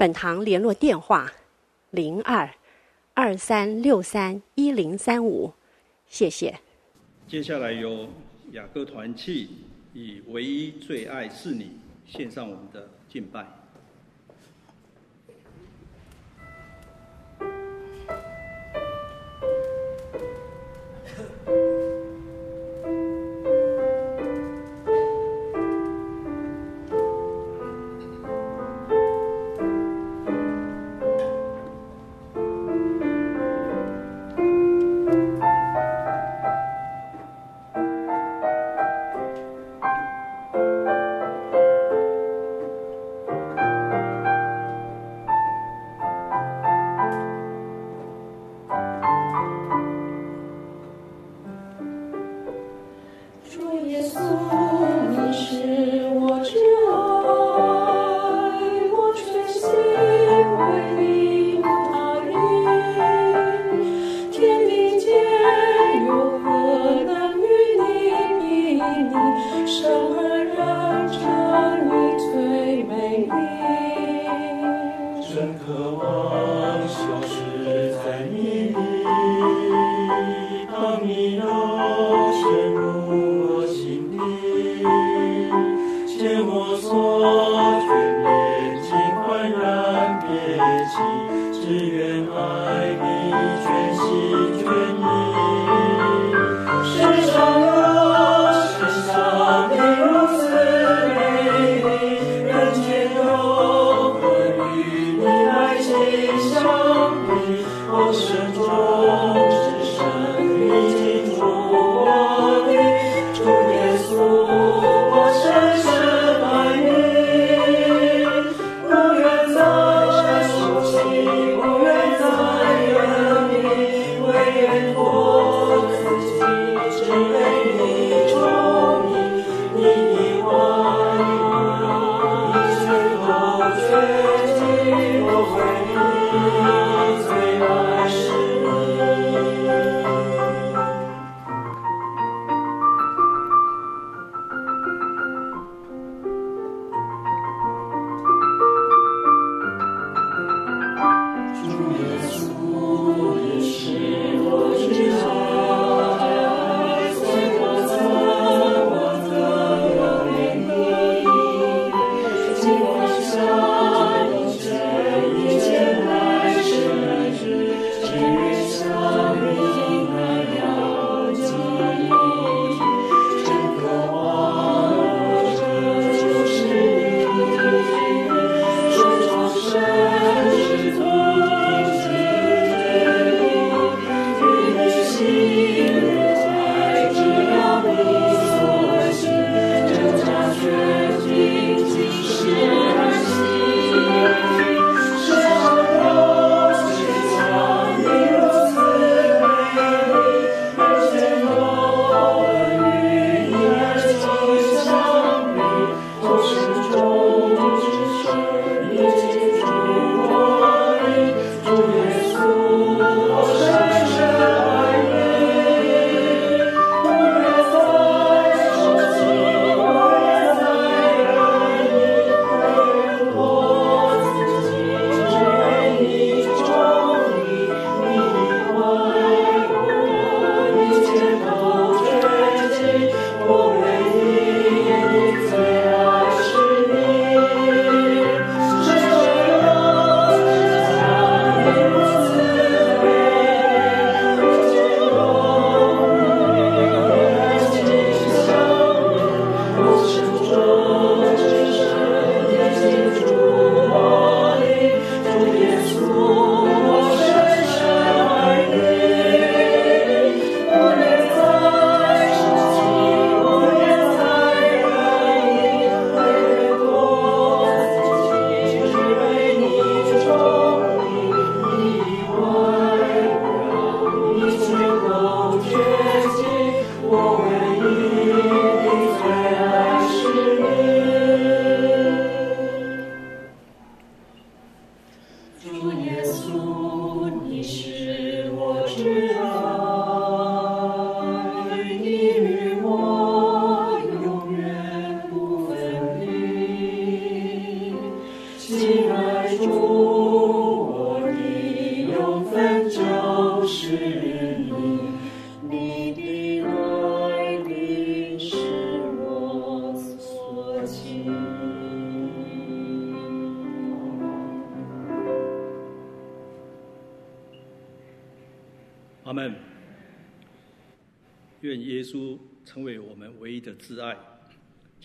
本堂联络电话：零二二三六三一零三五，谢谢。接下来由雅歌团契以唯一最爱是你献上我们的敬拜。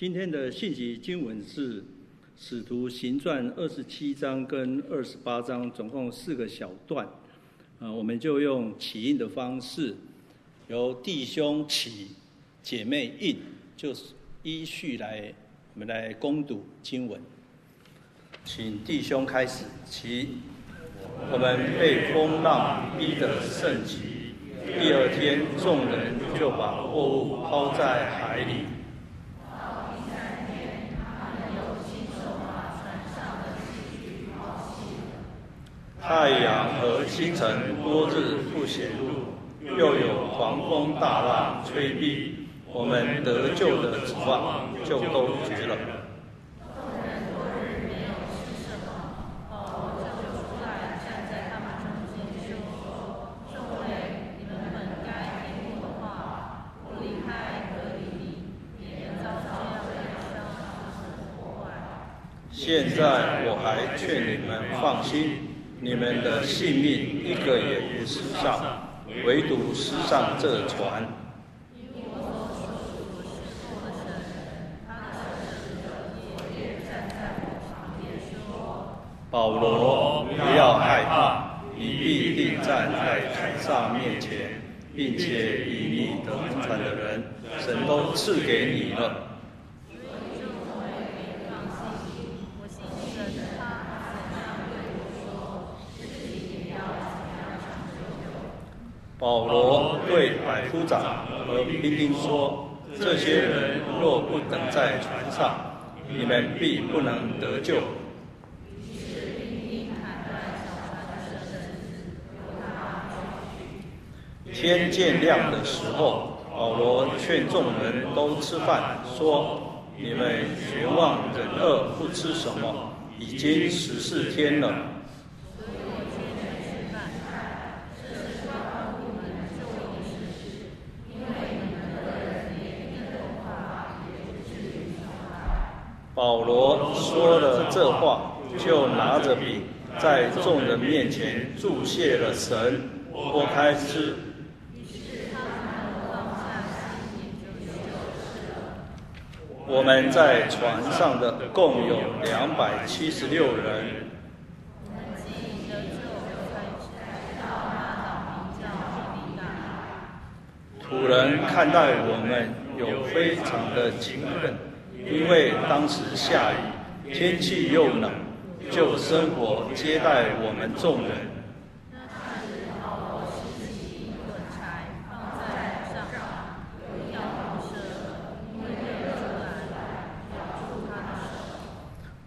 今天的信息经文是《使徒行传》二十七章跟二十八章，总共四个小段。啊，我们就用起印的方式，由弟兄起，姐妹印，就是依序来，我们来攻读经文。请弟兄开始起。我们被风浪逼得甚急，第二天众人就把货物抛在海里。太阳和星辰多日不显露，又有狂风大浪吹逼，我们得救的指望就都绝了。现在我还劝你们放心，你们的性命一个也不失丧，唯独失丧这船。保罗，不要害怕，你必定站在凯撒面前，并且以你得船的人，神都赐给你了。保罗对百夫长和兵丁说：“这些人若不等在船上，你们必不能得救。”天渐亮的时候，保罗劝众人都吃饭，说：“你们绝望忍饿不吃什么，已经十四天了。”保罗说了这话，就拿着饼，在众人面前注谢了神，我开始。我们在船上的共有两百七十六人。土人看待我们有非常的勤奋。因为当时下雨，天气又冷，就生活接待我们众人。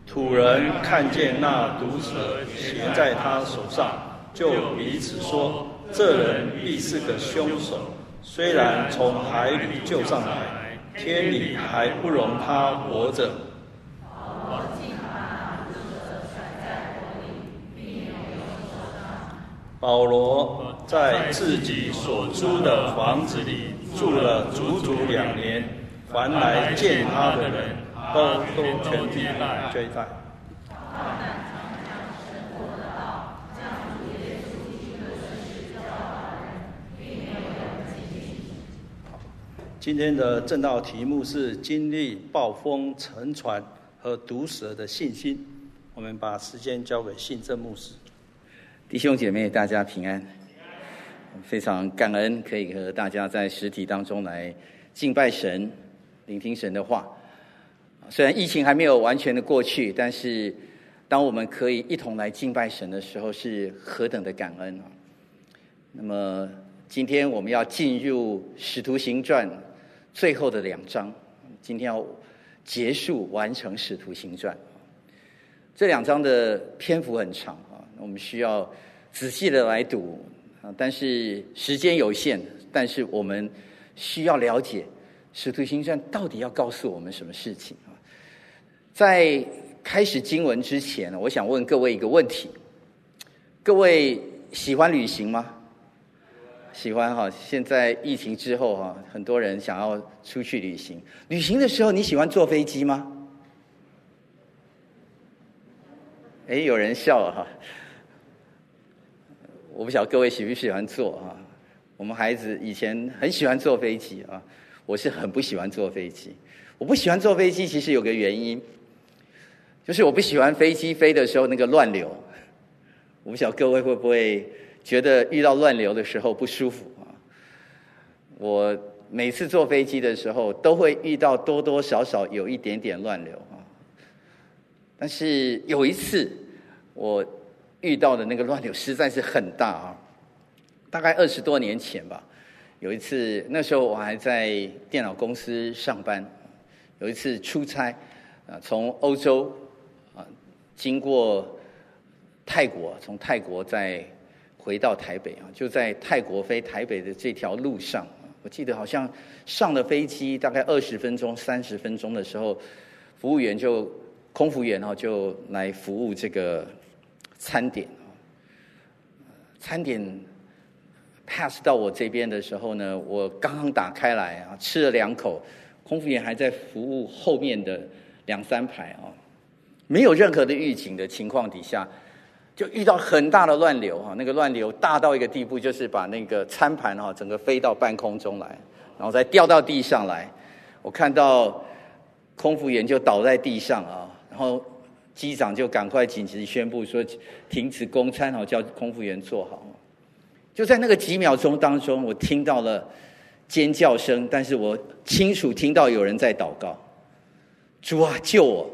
土人看见那毒蛇衔在他手上，就彼此说：“这人必是个凶手，虽然从海里救上来。”天理还不容他活着。保罗在自己所租的房子里住了足足两年，凡来见他的人都都全地接待。今天的正道题目是经历暴风、沉船和毒蛇的信心。我们把时间交给信正牧师。弟兄姐妹，大家平安。非常感恩可以和大家在实体当中来敬拜神、聆听神的话。虽然疫情还没有完全的过去，但是当我们可以一同来敬拜神的时候，是何等的感恩啊！那么今天我们要进入《使徒行传》。最后的两章，今天要结束完成《使徒行传》。这两章的篇幅很长，我们需要仔细的来读啊。但是时间有限，但是我们需要了解《使徒行传》到底要告诉我们什么事情啊？在开始经文之前，我想问各位一个问题：各位喜欢旅行吗？喜欢哈。现在疫情之后哈，很多人想要出去旅行。旅行的时候，你喜欢坐飞机吗？哎，有人笑了哈。我不晓得各位喜不喜欢坐啊。我们孩子以前很喜欢坐飞机啊，我是很不喜欢坐飞机。我不喜欢坐飞机，其实有个原因，就是我不喜欢飞机飞的时候那个乱流。我不晓得各位会不会觉得遇到乱流的时候不舒服啊？我每次坐飞机的时候都会遇到多多少少有一点点乱流啊。但是有一次，我遇到的那个乱流实在是很大啊！大概二十多年前吧，有一次，那时候我还在电脑公司上班，有一次出差，啊，从欧洲啊经过泰国，从泰国再回到台北啊，就在泰国飞台北的这条路上，我记得好像上了飞机大概二十分钟、三十分钟的时候，服务员就。空服员就来服务这个餐点，餐点 pass 到我这边的时候呢，我刚刚打开来啊，吃了两口，空服员还在服务后面的两三排啊，没有任何的预警的情况底下，就遇到很大的乱流啊，那个乱流大到一个地步，就是把那个餐盘哈整个飞到半空中来，然后再掉到地上来，我看到空服员就倒在地上啊。然后机长就赶快紧急宣布说停止供餐，好叫空服员坐好。就在那个几秒钟当中，我听到了尖叫声，但是我清楚听到有人在祷告：“主啊，救我！”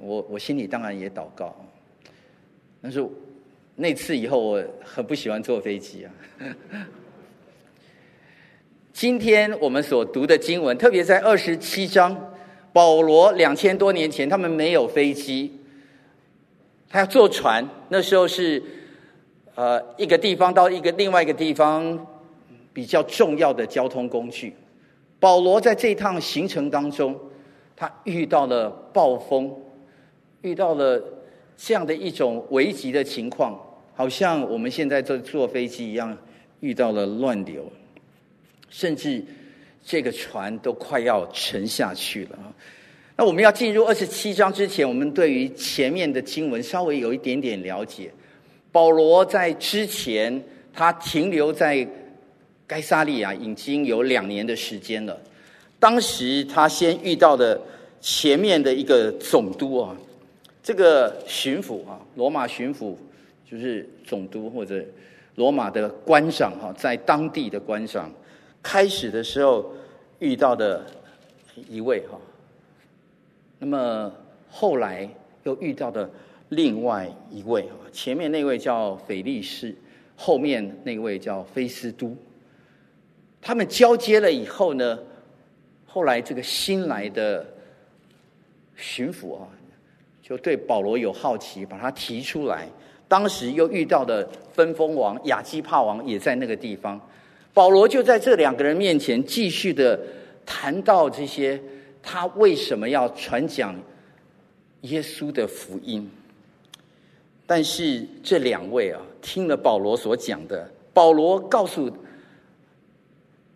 我我心里当然也祷告，但是那次以后，我很不喜欢坐飞机啊。今天我们所读的经文，特别在二十七章，保罗两千多年前，他们没有飞机，他要坐船。那时候是，呃，一个地方到一个另外一个地方比较重要的交通工具。保罗在这趟行程当中，他遇到了暴风，遇到了这样的一种危急的情况，好像我们现在在坐飞机一样，遇到了乱流。甚至这个船都快要沉下去了啊！那我们要进入二十七章之前，我们对于前面的经文稍微有一点点了解。保罗在之前，他停留在该撒利亚已经有两年的时间了。当时他先遇到的前面的一个总督啊，这个巡抚啊，罗马巡抚就是总督或者罗马的官长哈，在当地的官长。开始的时候遇到的一位哈，那么后来又遇到的另外一位哈，前面那位叫腓力士，后面那位叫菲斯都，他们交接了以后呢，后来这个新来的巡抚啊，就对保罗有好奇，把他提出来。当时又遇到的分封王亚基帕王也在那个地方。保罗就在这两个人面前继续的谈到这些，他为什么要传讲耶稣的福音？但是这两位啊，听了保罗所讲的，保罗告诉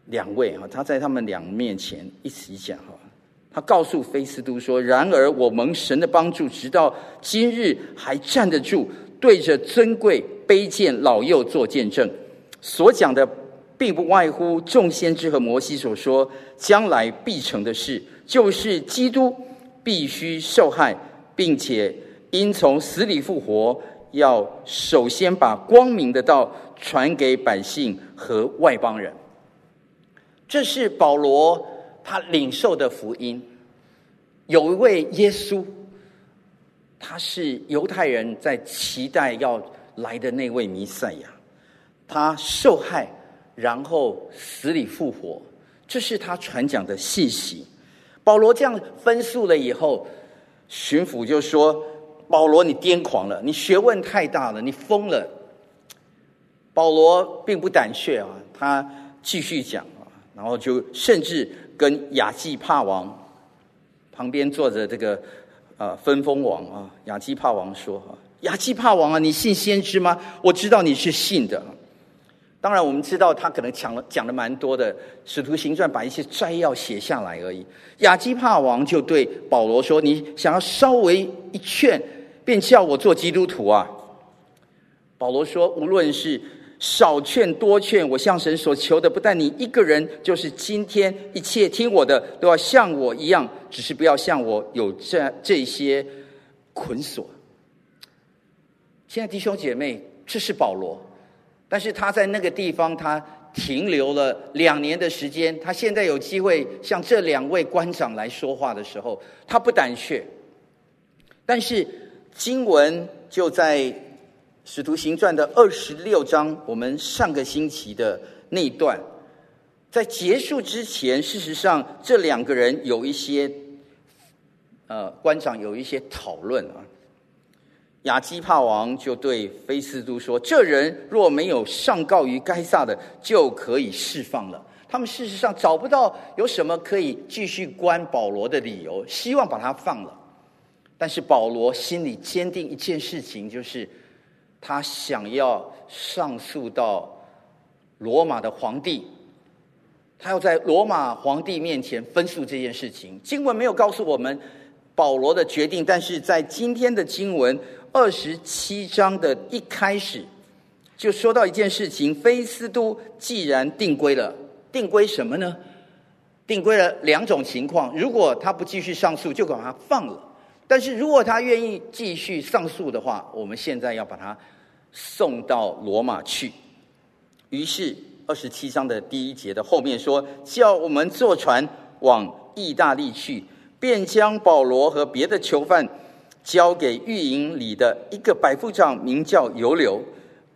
两位啊，他在他们俩面前一起讲哈，他告诉菲斯都说：“然而我蒙神的帮助，直到今日还站得住，对着尊贵卑贱老幼做见证，所讲的。”并不外乎众先知和摩西所说将来必成的事，就是基督必须受害，并且因从死里复活，要首先把光明的道传给百姓和外邦人。这是保罗他领受的福音。有一位耶稣，他是犹太人在期待要来的那位弥赛亚，他受害。然后死里复活，这是他传讲的信息。保罗这样分述了以后，巡抚就说：“保罗，你癫狂了，你学问太大了，你疯了。”保罗并不胆怯啊，他继续讲啊，然后就甚至跟亚基帕王旁边坐着这个呃分封王啊，亚基帕王说：“啊，亚基帕王啊，你信先知吗？我知道你是信的。”当然，我们知道他可能讲了讲了蛮多的，《使徒行传》把一些摘要写下来而已。亚基帕王就对保罗说：“你想要稍微一劝，便叫我做基督徒啊？”保罗说：“无论是少劝多劝，我向神所求的，不但你一个人，就是今天一切听我的，都要像我一样，只是不要像我有这这些捆锁。”亲爱弟兄姐妹，这是保罗。但是他在那个地方，他停留了两年的时间。他现在有机会向这两位官长来说话的时候，他不胆怯。但是经文就在《使徒行传》的二十六章，我们上个星期的那一段，在结束之前，事实上这两个人有一些，呃，官长有一些讨论啊。亚基帕王就对菲斯都说：“这人若没有上告于该撒的，就可以释放了。”他们事实上找不到有什么可以继续关保罗的理由，希望把他放了。但是保罗心里坚定一件事情，就是他想要上诉到罗马的皇帝，他要在罗马皇帝面前分诉这件事情。经文没有告诉我们保罗的决定，但是在今天的经文。二十七章的一开始，就说到一件事情：菲斯都既然定规了，定规什么呢？定规了两种情况。如果他不继续上诉，就把他放了；但是如果他愿意继续上诉的话，我们现在要把他送到罗马去。于是二十七章的第一节的后面说：“叫我们坐船往意大利去，便将保罗和别的囚犯。”交给御营里的一个百夫长，名叫尤流，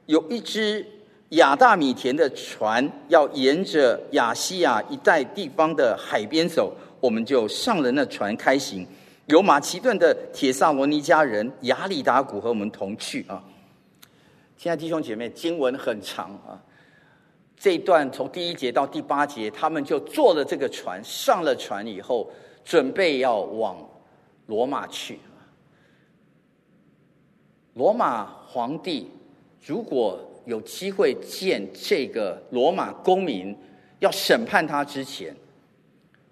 有一只亚大米田的船，要沿着亚西亚一带地方的海边走，我们就上了那船开行。有马其顿的铁萨罗尼迦人亚里达古和我们同去啊。现在弟兄姐妹，经文很长啊，这一段从第一节到第八节，他们就坐了这个船，上了船以后，准备要往罗马去。罗马皇帝如果有机会见这个罗马公民，要审判他之前，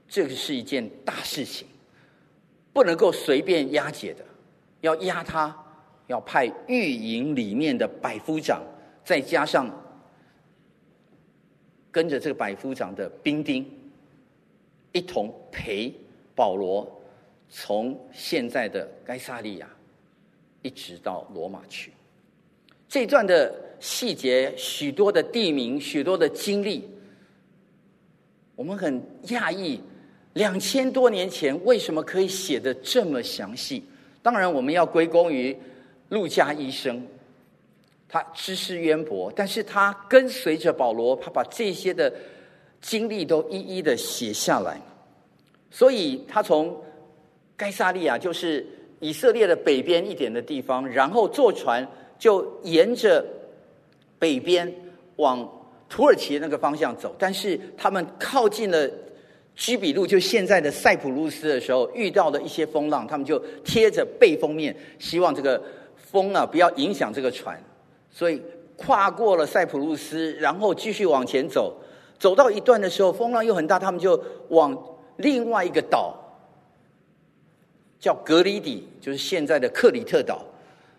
这个是一件大事情，不能够随便押解的。要押他，要派御营里面的百夫长，再加上跟着这个百夫长的兵丁，一同陪保罗从现在的该撒利亚。一直到罗马去，这段的细节，许多的地名，许多的经历，我们很讶异，两千多年前为什么可以写得这么详细？当然，我们要归功于路加医生，他知识渊博，但是他跟随着保罗，他把这些的经历都一一的写下来，所以他从该撒利亚就是。以色列的北边一点的地方，然后坐船就沿着北边往土耳其那个方向走。但是他们靠近了居比路，就现在的塞浦路斯的时候，遇到了一些风浪，他们就贴着背风面，希望这个风啊不要影响这个船。所以跨过了塞浦路斯，然后继续往前走，走到一段的时候，风浪又很大，他们就往另外一个岛。叫格里底，就是现在的克里特岛。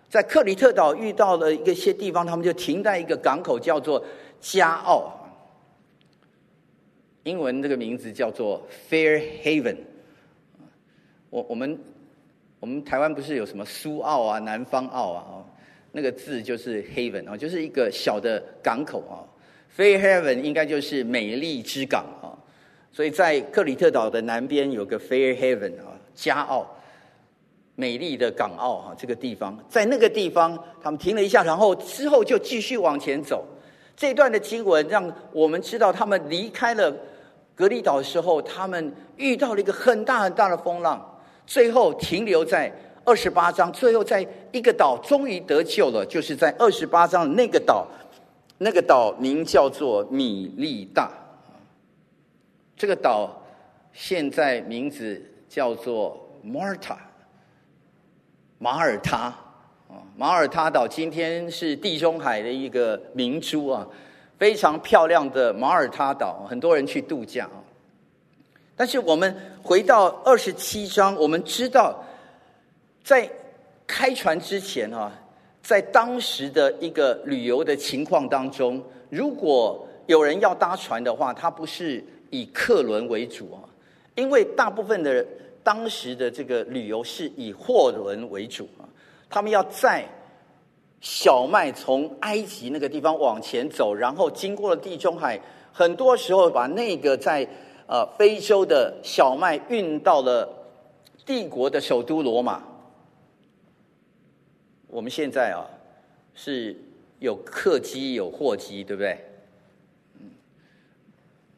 在克里特岛遇到了一些地方，他们就停在一个港口，叫做加奥。英文这个名字叫做 Fair Haven。我我们我们台湾不是有什么苏澳啊、南方澳啊？那个字就是 Haven 啊，就是一个小的港口啊。Fair Haven 应该就是美丽之港啊。所以在克里特岛的南边有个 Fair Haven 啊，加奥。美丽的港澳哈，这个地方，在那个地方，他们停了一下，然后之后就继续往前走。这段的经文让我们知道，他们离开了格里岛的时候，他们遇到了一个很大很大的风浪。最后停留在二十八章，最后在一个岛终于得救了，就是在二十八章那个岛，那个岛名叫做米利大。这个岛现在名字叫做马耳他，马耳他啊，马耳他岛今天是地中海的一个明珠啊，非常漂亮的马耳他岛，很多人去度假啊。但是我们回到二十七章，我们知道，在开船之前啊，在当时的一个旅游的情况当中，如果有人要搭船的话，他不是以客轮为主啊，因为大部分的人当时的这个旅游是以货轮为主啊，他们要载小麦从埃及那个地方往前走，然后经过了地中海，很多时候把那个在。呃，非洲的小麦运到了帝国的首都罗马。我们现在啊，是有客机有货机，对不对？嗯，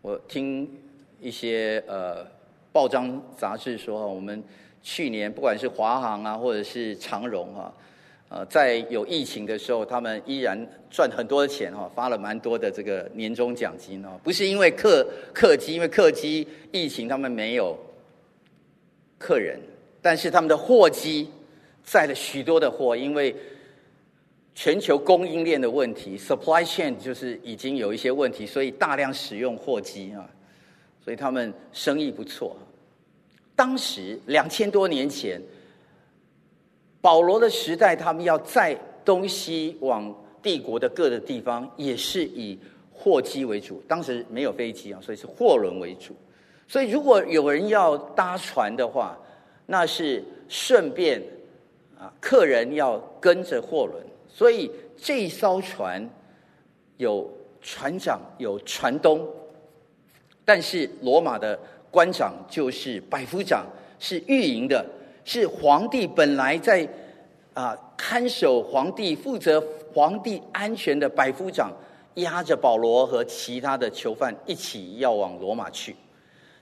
我听一些呃报章杂志说，我们去年不管是华航啊，或者是长荣啊。呃，在有疫情的时候，他们依然赚很多的钱哈，发了蛮多的这个年终奖金哦。不是因为客客机，因为客机疫情他们没有客人，但是他们的货机载了许多的货，因为全球供应链的问题，supply chain 就是已经有一些问题，所以大量使用货机啊，所以他们生意不错。当时两千多年前。保罗的时代，他们要载东西往帝国的各个地方，也是以货机为主。当时没有飞机啊，所以是货轮为主。所以如果有人要搭船的话，那是顺便啊，客人要跟着货轮。所以这一艘船有船长，有船东，但是罗马的官长就是百夫长，是御营的。是皇帝本来在啊看守皇帝、负责皇帝安全的百夫长，押着保罗和其他的囚犯一起要往罗马去。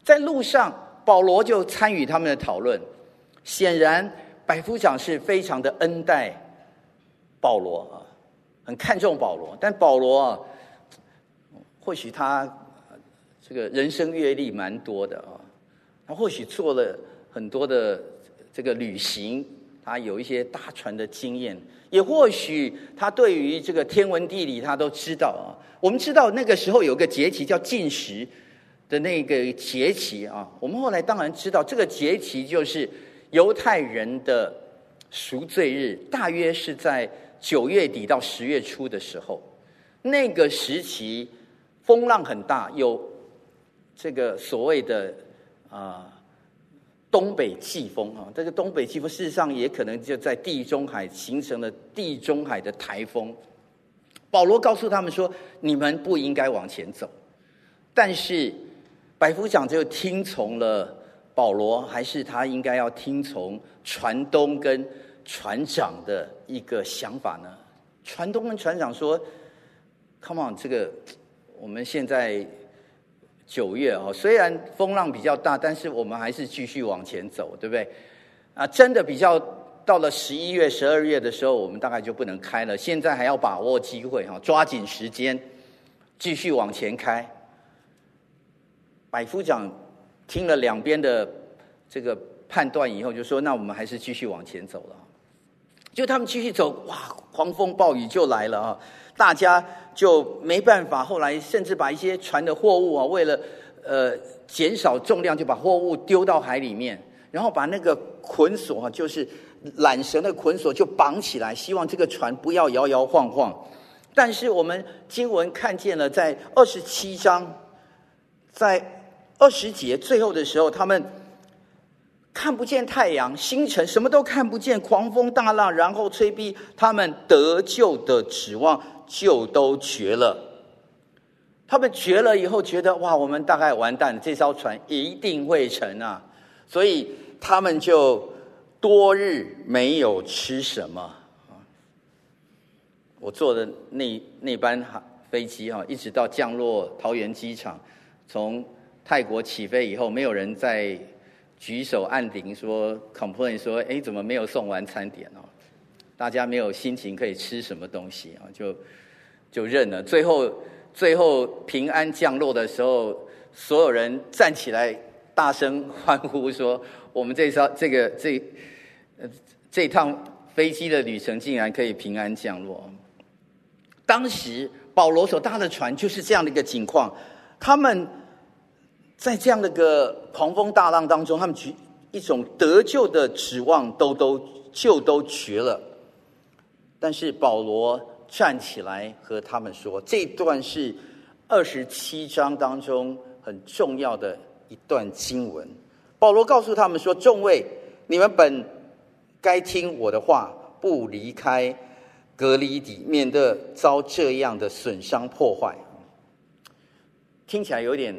在路上，保罗就参与他们的讨论。显然，百夫长是非常的恩待保罗啊，很看重保罗。但保罗啊，或许他这个人生阅历蛮多的啊，他或许做了很多的。这个旅行，他有一些搭船的经验，也或许他对于这个天文地理他都知道啊。我们知道那个时候有个节期叫禁食的那个节期啊。我们后来当然知道这个节期就是犹太人的赎罪日，大约是在九月底到十月初的时候。那个时期风浪很大，有这个所谓的啊。东北季风啊，这个东北季风事实上也可能就在地中海形成了地中海的台风。保罗告诉他们说：“你们不应该往前走。”但是百夫长就听从了保罗，还是他应该要听从船东跟船长的一个想法呢？船东跟船长说：“Come on，这个我们现在。”九月哦，虽然风浪比较大，但是我们还是继续往前走，对不对？啊，真的比较到了十一月、十二月的时候，我们大概就不能开了。现在还要把握机会哈，抓紧时间继续往前开。百夫长听了两边的这个判断以后，就说：“那我们还是继续往前走了。”就他们继续走，哇，狂风暴雨就来了啊！大家就没办法，后来甚至把一些船的货物啊，为了呃减少重量，就把货物丢到海里面，然后把那个捆锁啊，就是缆绳的捆锁就绑起来，希望这个船不要摇摇晃晃。但是我们经文看见了，在二十七章，在二十节最后的时候，他们。看不见太阳、星辰，什么都看不见，狂风大浪，然后催逼他们得救的指望就都绝了。他们绝了以后，觉得哇，我们大概完蛋了，这艘船一定会沉啊！所以他们就多日没有吃什么。我坐的那那班飞机哈，一直到降落桃园机场，从泰国起飞以后，没有人在。举手按铃说 complain 说，哎，怎么没有送完餐点哦？大家没有心情可以吃什么东西啊？就就认了。最后最后平安降落的时候，所有人站起来大声欢呼说：“我们这艘这个这这趟飞机的旅程竟然可以平安降落。”当时保罗所搭的船就是这样的一个景况，他们在这样的个狂风大浪当中，他们举一种得救的指望都都就都绝了。但是保罗站起来和他们说，这段是二十七章当中很重要的一段经文。保罗告诉他们说：“众位，你们本该听我的话，不离开。”隔离底，免得遭这样的损伤破坏。听起来有点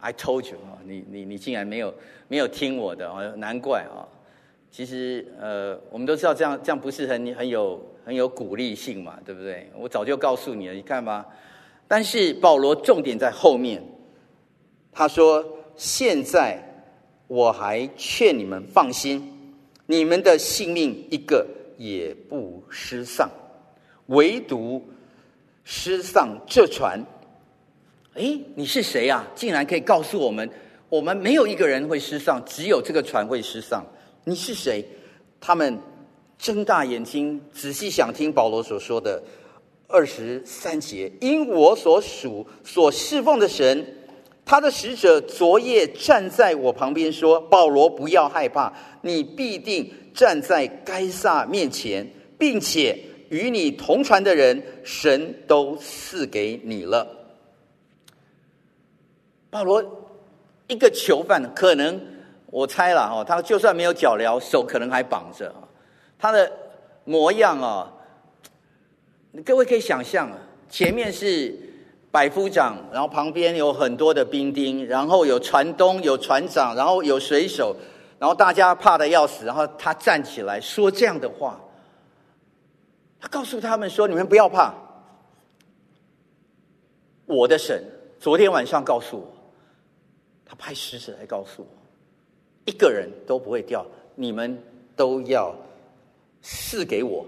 ，I told you 啊，你你你竟然没有没有听我的啊，难怪啊。其实呃，我们都知道这样这样不是很很有很有鼓励性嘛，对不对？我早就告诉你了，你看吧。但是保罗重点在后面，他说：“现在我还劝你们放心，你们的性命一个。”也不失丧，唯独失丧这船。哎，你是谁呀？竟然可以告诉我们，我们没有一个人会失丧，只有这个船会失丧。你是谁？他们睁大眼睛，仔细想听保罗所说的二十三节。因我所属、所侍奉的神，他的使者昨夜站在我旁边说：“保罗，不要害怕，你必定。”站在该撒面前，并且与你同船的人，神都赐给你了。保罗一个囚犯，可能我猜了哈，他就算没有脚镣，手可能还绑着。他的模样啊，各位可以想象啊，前面是百夫长，然后旁边有很多的兵丁，然后有船东，有船长，然后有水手。然后大家怕得要死，然后他站起来说这样的话，他告诉他们说：“你们不要怕，我的神昨天晚上告诉我，他派使者来告诉我，一个人都不会掉，你们都要赐给我。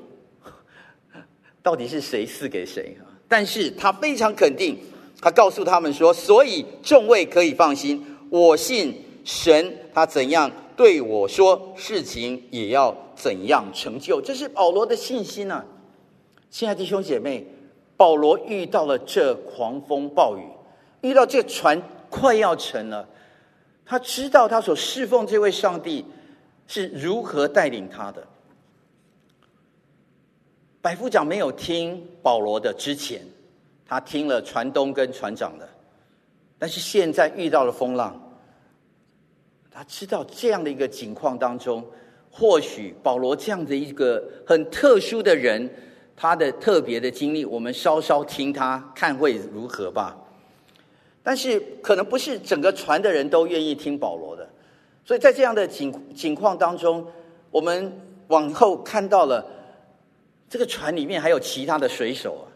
到底是谁赐给谁啊？但是他非常肯定，他告诉他们说：所以众位可以放心，我信神，他怎样。”对我说，事情也要怎样成就？这是保罗的信心啊！亲爱的弟兄姐妹，保罗遇到了这狂风暴雨，遇到这船快要沉了，他知道他所侍奉这位上帝是如何带领他的。百夫长没有听保罗的之前，他听了船东跟船长的，但是现在遇到了风浪。他知道这样的一个情况当中，或许保罗这样的一个很特殊的人，他的特别的经历，我们稍稍听他看会如何吧。但是可能不是整个船的人都愿意听保罗的，所以在这样的情情况当中，我们往后看到了这个船里面还有其他的水手啊，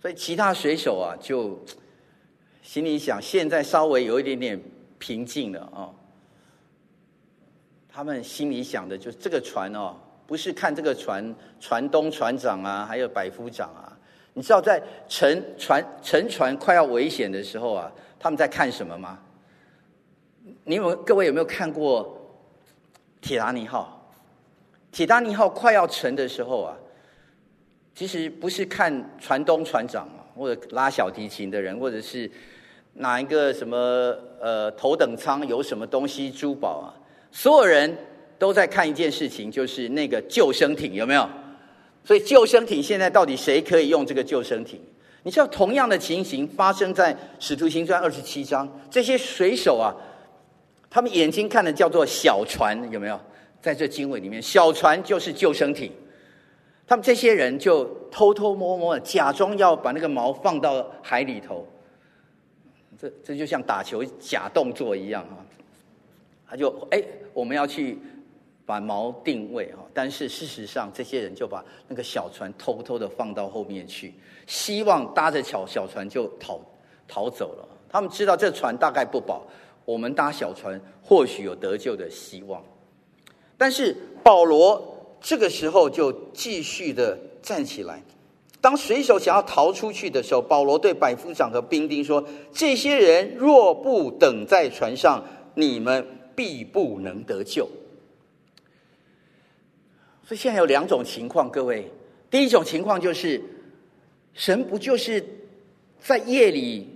所以其他水手啊就心里想，现在稍微有一点点平静了啊。他们心里想的就是这个船哦，不是看这个船船东、船长啊，还有百夫长啊。你知道在沉船沉船快要危险的时候啊，他们在看什么吗？你有各位有没有看过铁达尼号？铁达尼号快要沉的时候啊，其实不是看船东、船长啊，或者拉小提琴的人，或者是哪一个什么呃头等舱有什么东西珠宝啊。所有人都在看一件事情，就是那个救生艇有没有？所以救生艇现在到底谁可以用这个救生艇？你知道同样的情形发生在《使徒行传》二十七章，这些水手啊，他们眼睛看的叫做小船，有没有？在这经文里面，小船就是救生艇。他们这些人就偷偷摸摸的假装要把那个锚放到海里头，这这就像打球假动作一样啊。他就哎，我们要去把锚定位哈，但是事实上，这些人就把那个小船偷偷的放到后面去，希望搭着小小船就逃逃走了。他们知道这船大概不保，我们搭小船或许有得救的希望。但是保罗这个时候就继续的站起来。当水手想要逃出去的时候，保罗对百夫长和兵丁说：“这些人若不等在船上，你们必不能得救。”所以现在有两种情况，各位。第一种情况就是，神不就是在夜里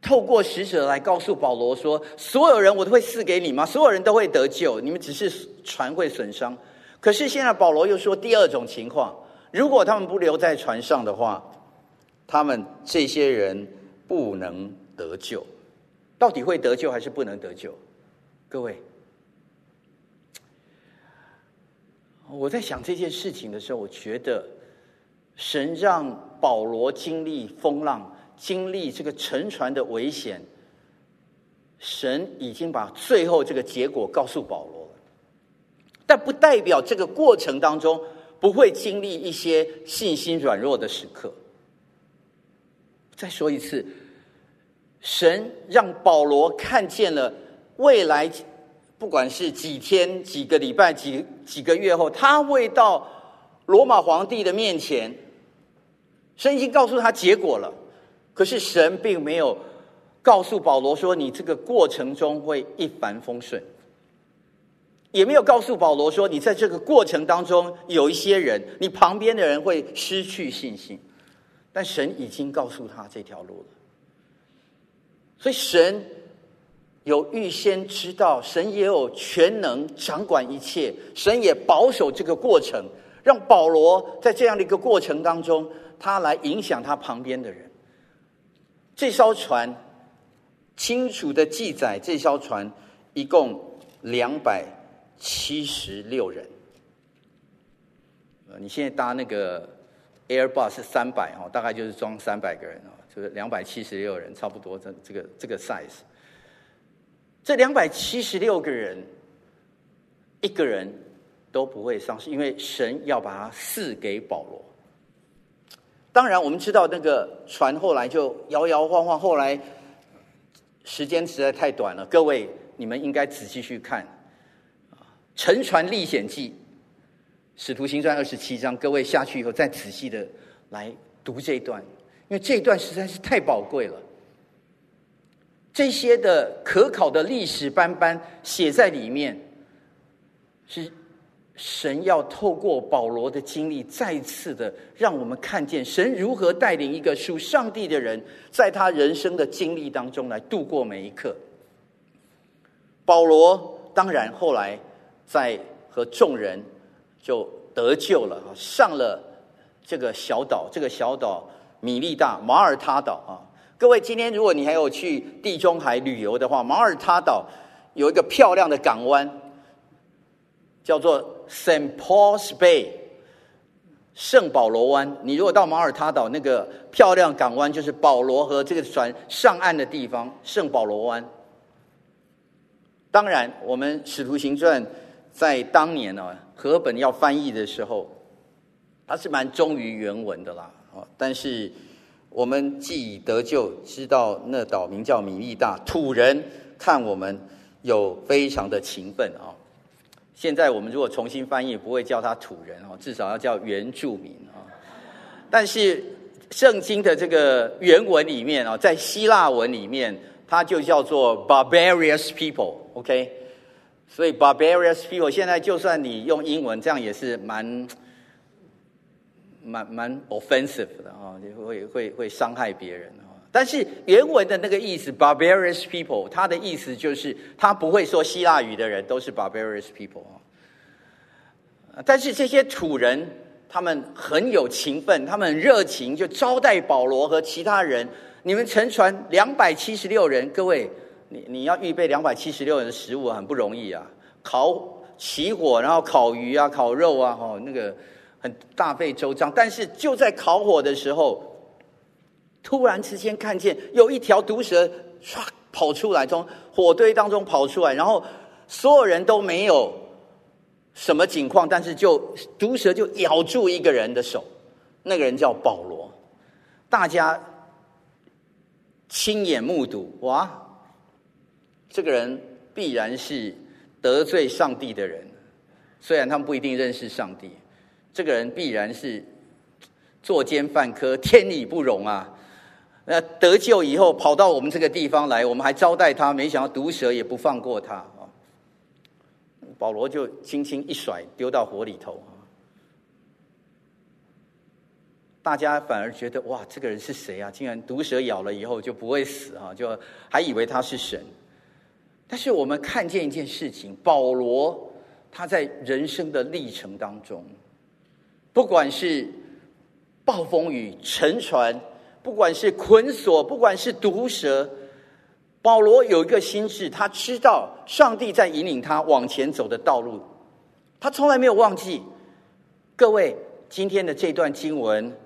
透过使者来告诉保罗说，所有人我都会赐给你吗？所有人都会得救，你们只是船会损伤。可是现在保罗又说第二种情况，如果他们不留在船上的话，他们这些人不能得救。到底会得救还是不能得救？各位。我在想这件事情的时候，我觉得神让保罗经历风浪，经历这个沉船的危险，神已经把最后这个结果告诉保罗了，但不代表这个过程当中不会经历一些信心软弱的时刻。再说一次，神让保罗看见了未来。不管是几天、几个礼拜、几几个月后，他会到罗马皇帝的面前，神已经告诉他结果了。可是神并没有告诉保罗说，你这个过程中会一帆风顺，也没有告诉保罗说，你在这个过程当中有一些人，你旁边的人会失去信心。但神已经告诉他这条路了，所以神。有预先知道，神也有全能掌管一切，神也保守这个过程，让保罗在这样的一个过程当中，他来影响他旁边的人。这艘船清楚的记载，这艘船一共两百七十六人。你现在搭那个 Airbus 三百哈，大概就是装三百个人啊，就是两百七十六人，差不多这这个这个 size。这两百七十六个人，一个人都不会丧失，因为神要把它赐给保罗。当然，我们知道那个船后来就摇摇晃晃，后来时间实在太短了。各位，你们应该仔细去看《沉船历险记》《使徒行传》二十七章。各位下去以后，再仔细的来读这一段，因为这一段实在是太宝贵了。这些的可考的历史斑斑写在里面，是神要透过保罗的经历，再次的让我们看见神如何带领一个属上帝的人，在他人生的经历当中来度过每一刻。保罗当然后来在和众人就得救了，上了这个小岛，这个小岛米利大马耳他岛啊。各位，今天如果你还有去地中海旅游的话，马耳他岛有一个漂亮的港湾，叫做 Saint Paul's Bay，圣保罗湾。你如果到马耳他岛那个漂亮港湾，就是保罗和这个船上岸的地方，圣保罗湾。当然，我们《使徒行传》在当年呢，和本要翻译的时候，他是蛮忠于原文的啦，哦但是。我们既已得救，知道那岛名叫米利大，土人看我们有非常的勤奋啊。现在我们如果重新翻译，不会叫他土人哦，至少要叫原住民啊。但是圣经的这个原文里面啊，在希腊文里面，它就叫做 barbarous people，OK？所以 barbarous people 现在就算你用英文，这样也是蛮。蛮蛮 offensive 的啊，就会会会伤害别人啊。但是原文的那个意思，barbarous people，它的意思就是他不会说希腊语的人都是 barbarous people 啊。但是这些土人，他们很有勤奋，他们热情，就招待保罗和其他人。你们乘船两百七十六人，各位，你你要预备两百七十六人的食物很不容易啊，烤起火，然后烤鱼啊，烤肉啊，哦那个。很大费周章，但是就在烤火的时候，突然之间看见有一条毒蛇唰跑出来，从火堆当中跑出来，然后所有人都没有什么情况，但是就毒蛇就咬住一个人的手，那个人叫保罗，大家亲眼目睹，哇，这个人必然是得罪上帝的人，虽然他们不一定认识上帝，这个人必然是作奸犯科，天理不容啊！那得救以后跑到我们这个地方来，我们还招待他，没想到毒蛇也不放过他啊！保罗就轻轻一甩，丢到火里头啊。大家反而觉得哇，这个人是谁啊？竟然毒蛇咬了以后就不会死啊，就还以为他是神。但是我们看见一件事情，保罗他在人生的历程当中，不管是暴风雨、沉船，不管是捆锁，不管是毒蛇，保罗有一个心智，他知道上帝在引领他往前走的道路，他从来没有忘记。各位，今天的这段经文。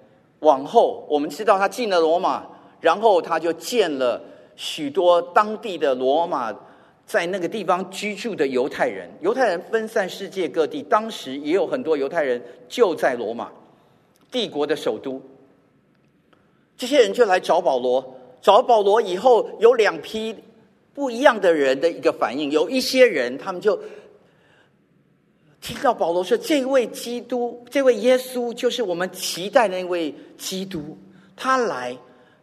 往后，我们知道他进了罗马，然后他就见了许多当地的罗马在那个地方居住的犹太人。犹太人分散世界各地，当时也有很多犹太人就在罗马帝国的首都。这些人就来找保罗，找保罗以后，有两批不一样的人的一个反应。有一些人，他们就。听到保罗说：“这位基督，这位耶稣，就是我们期待的那位基督。他来，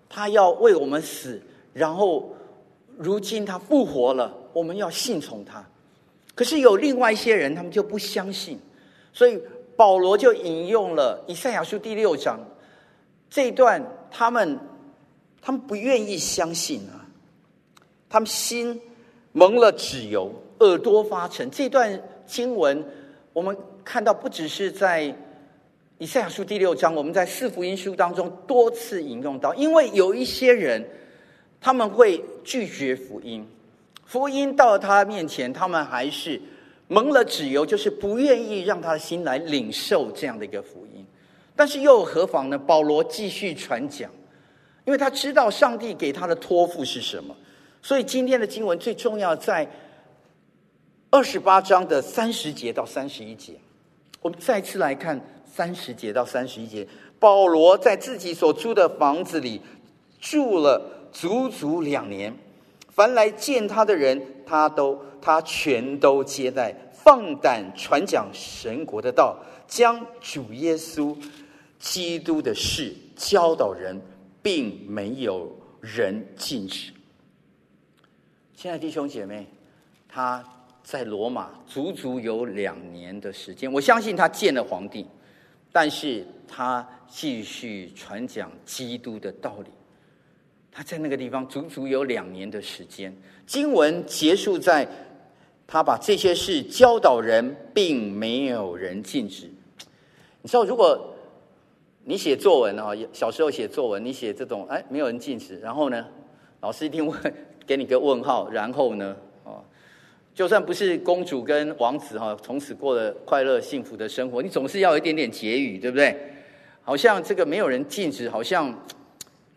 他要为我们死，然后如今他复活了，我们要信从他。可是有另外一些人，他们就不相信，所以保罗就引用了以赛亚书第六章这一段，他们他们不愿意相信啊，他们心蒙了脂油，耳朵发沉。这段经文。”我们看到，不只是在以赛亚书第六章，我们在四福音书当中多次引用到，因为有一些人他们会拒绝福音，福音到他面前，他们还是蒙了脂油，就是不愿意让他的心来领受这样的一个福音。但是又何妨呢？保罗继续传讲，因为他知道上帝给他的托付是什么，所以今天的经文最重要在。二十八章的三十节到三十一节，我们再次来看三十节到三十一节。保罗在自己所租的房子里住了足足两年，凡来见他的人，他都他全都接待，放胆传讲神国的道，将主耶稣基督的事教导人，并没有人禁止。亲爱的弟兄姐妹，他。在罗马足足有两年的时间，我相信他见了皇帝，但是他继续传讲基督的道理。他在那个地方足足有两年的时间。经文结束在，他把这些事教导人，并没有人禁止。你知道，如果你写作文啊，小时候写作文，你写这种哎，没有人禁止，然后呢，老师一定会给你个问号，然后呢？就算不是公主跟王子哈，从此过了快乐幸福的生活，你总是要有一点点结语，对不对？好像这个没有人禁止，好像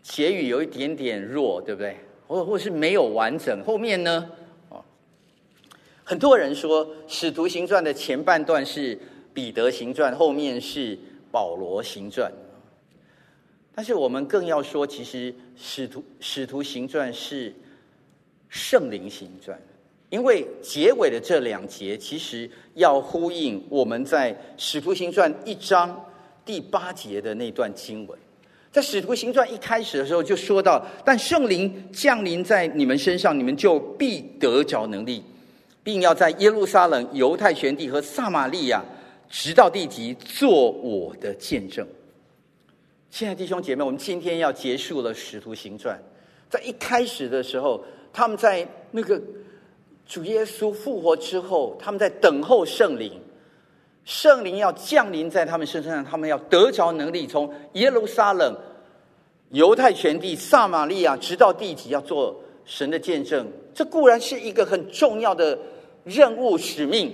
结语有一点点弱，对不对？或或是没有完整。后面呢？哦，很多人说《使徒行传》的前半段是《彼得行传》，后面是《保罗行传》。但是我们更要说，其实《使徒使徒行传》是《圣灵行传》。因为结尾的这两节，其实要呼应我们在《使徒行传》一章第八节的那段经文。在《使徒行传》一开始的时候就说到：“但圣灵降临在你们身上，你们就必得着能力，并要在耶路撒冷、犹太全地和撒玛利亚，直到地极，做我的见证。”亲爱的弟兄姐妹，我们今天要结束了《使徒行传》。在一开始的时候，他们在那个。主耶稣复活之后，他们在等候圣灵，圣灵要降临在他们身上，他们要得着能力，从耶路撒冷、犹太全地、撒玛利亚，直到地极，要做神的见证。这固然是一个很重要的任务使命，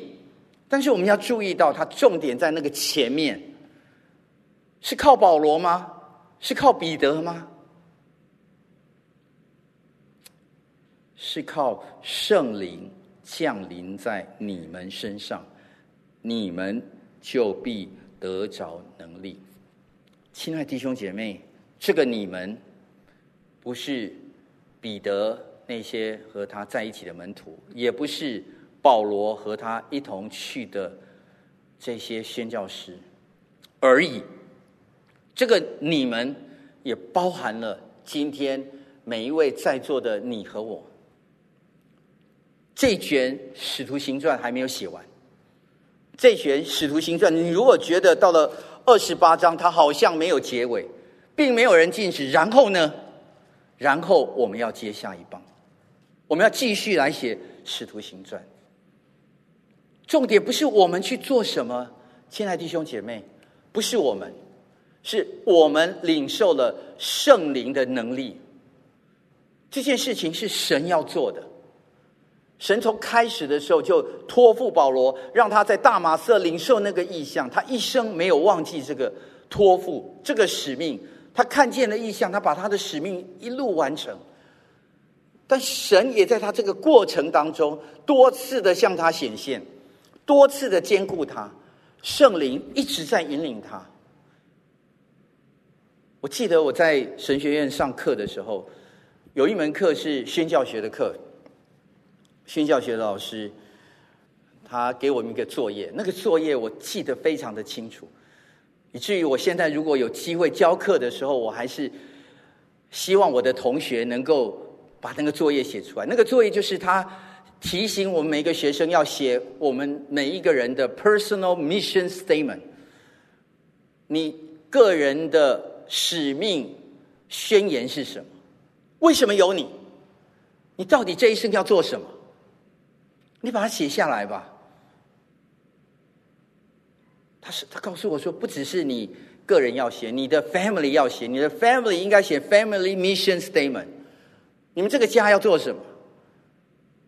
但是我们要注意到，它重点在那个前面，是靠保罗吗？是靠彼得吗？是靠圣灵降临在你们身上，你们就必得着能力。亲爱弟兄姐妹，这个你们不是彼得那些和他在一起的门徒，也不是保罗和他一同去的这些宣教师而已。这个你们也包含了今天每一位在座的你和我。这卷《使徒行传》还没有写完。这卷《使徒行传》，你如果觉得到了二十八章，它好像没有结尾，并没有人禁止，然后呢？然后我们要接下一棒，我们要继续来写《使徒行传》。重点不是我们去做什么，亲爱的弟兄姐妹，不是我们，是我们领受了圣灵的能力。这件事情是神要做的。神从开始的时候就托付保罗，让他在大马色领受那个意象。他一生没有忘记这个托付，这个使命。他看见了异象，他把他的使命一路完成。但神也在他这个过程当中多次的向他显现，多次的坚固他。圣灵一直在引领他。我记得我在神学院上课的时候，有一门课是宣教学的课。宣教学的老师，他给我们一个作业，那个作业我记得非常的清楚，以至于我现在如果有机会教课的时候，我还是希望我的同学能够把那个作业写出来。那个作业就是他提醒我们每一个学生要写我们每一个人的 personal mission statement，你个人的使命宣言是什么？为什么有你？你到底这一生要做什么？你把它写下来吧。他是他告诉我说，不只是你个人要写，你的 family 要写，你的 family 应该写 family mission statement。你们这个家要做什么？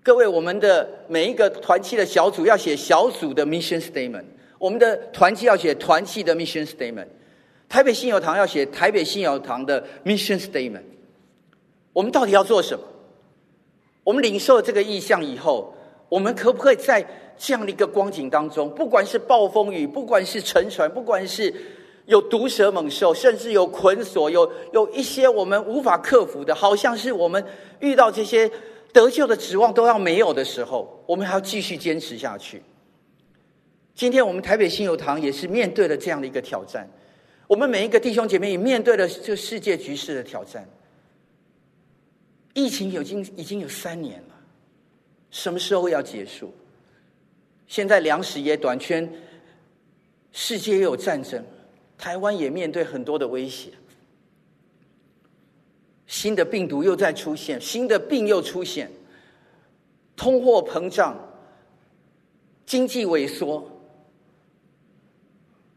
各位，我们的每一个团契的小组要写小组的 mission statement，我们的团契要写团契的 mission statement，台北信友堂要写台北信友堂的 mission statement。我们到底要做什么？我们领受这个意向以后。我们可不可以在这样的一个光景当中，不管是暴风雨，不管是沉船，不管是有毒蛇猛兽，甚至有捆锁，有有一些我们无法克服的，好像是我们遇到这些得救的指望都要没有的时候，我们还要继续坚持下去。今天我们台北信友堂也是面对了这样的一个挑战，我们每一个弟兄姐妹也面对了这世界局势的挑战。疫情已经已经有三年了。什么时候要结束？现在粮食也短缺，世界也有战争，台湾也面对很多的威胁，新的病毒又在出现，新的病又出现，通货膨胀，经济萎缩，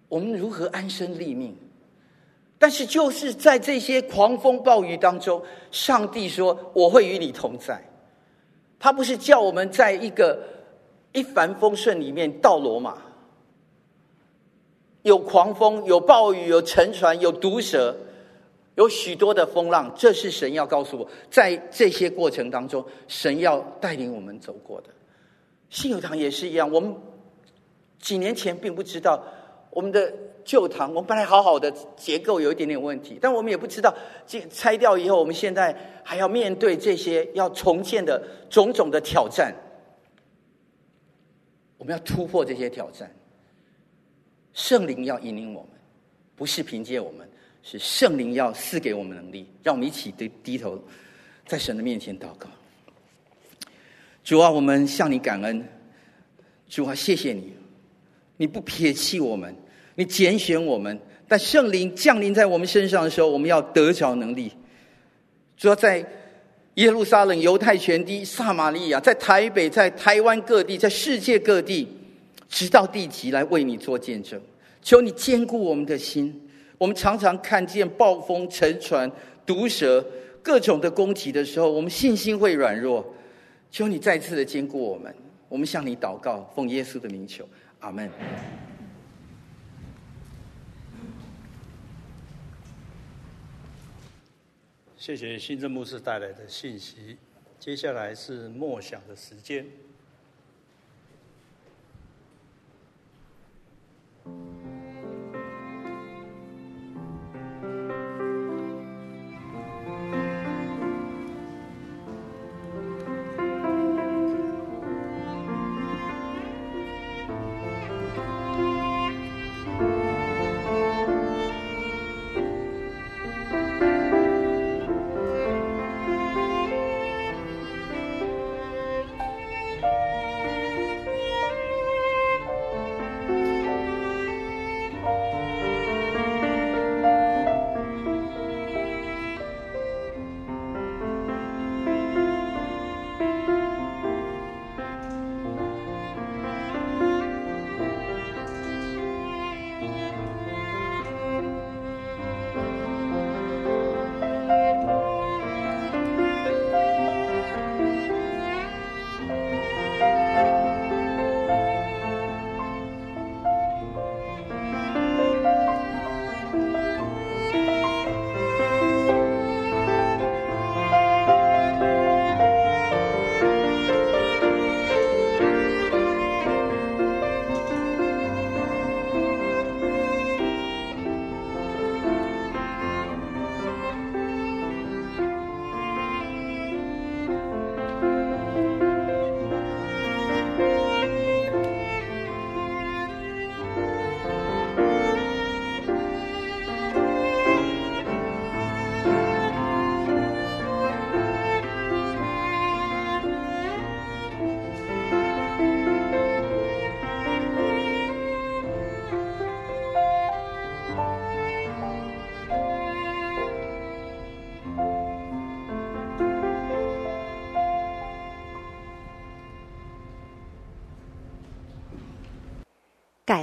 我们如何安身立命？但是就是在这些狂风暴雨当中，上帝说：“我会与你同在。”他不是叫我们在一个一帆风顺里面到罗马，有狂风、有暴雨、有沉船、有毒蛇，有许多的风浪。这是神要告诉我，在这些过程当中，神要带领我们走过的。信友堂也是一样，我们几年前并不知道我们的。旧堂，我们本来好好的结构有一点点问题，但我们也不知道，这拆掉以后，我们现在还要面对这些要重建的种种的挑战。我们要突破这些挑战，圣灵要引领我们，不是凭借我们，是圣灵要赐给我们能力。让我们一起低低头，在神的面前祷告。主啊，我们向你感恩，主啊，谢谢你，你不撇弃我们。你拣选我们，但圣灵降临在我们身上的时候，我们要得着能力。主要在耶路撒冷、犹太全地、撒玛利亚，在台北、在台湾各地、在世界各地，直到地极来为你做见证。求你坚固我们的心。我们常常看见暴风、沉船、毒蛇各种的攻击的时候，我们信心会软弱。求你再次的坚固我们。我们向你祷告，奉耶稣的名求，阿门。谢谢新正牧师带来的信息。接下来是默想的时间。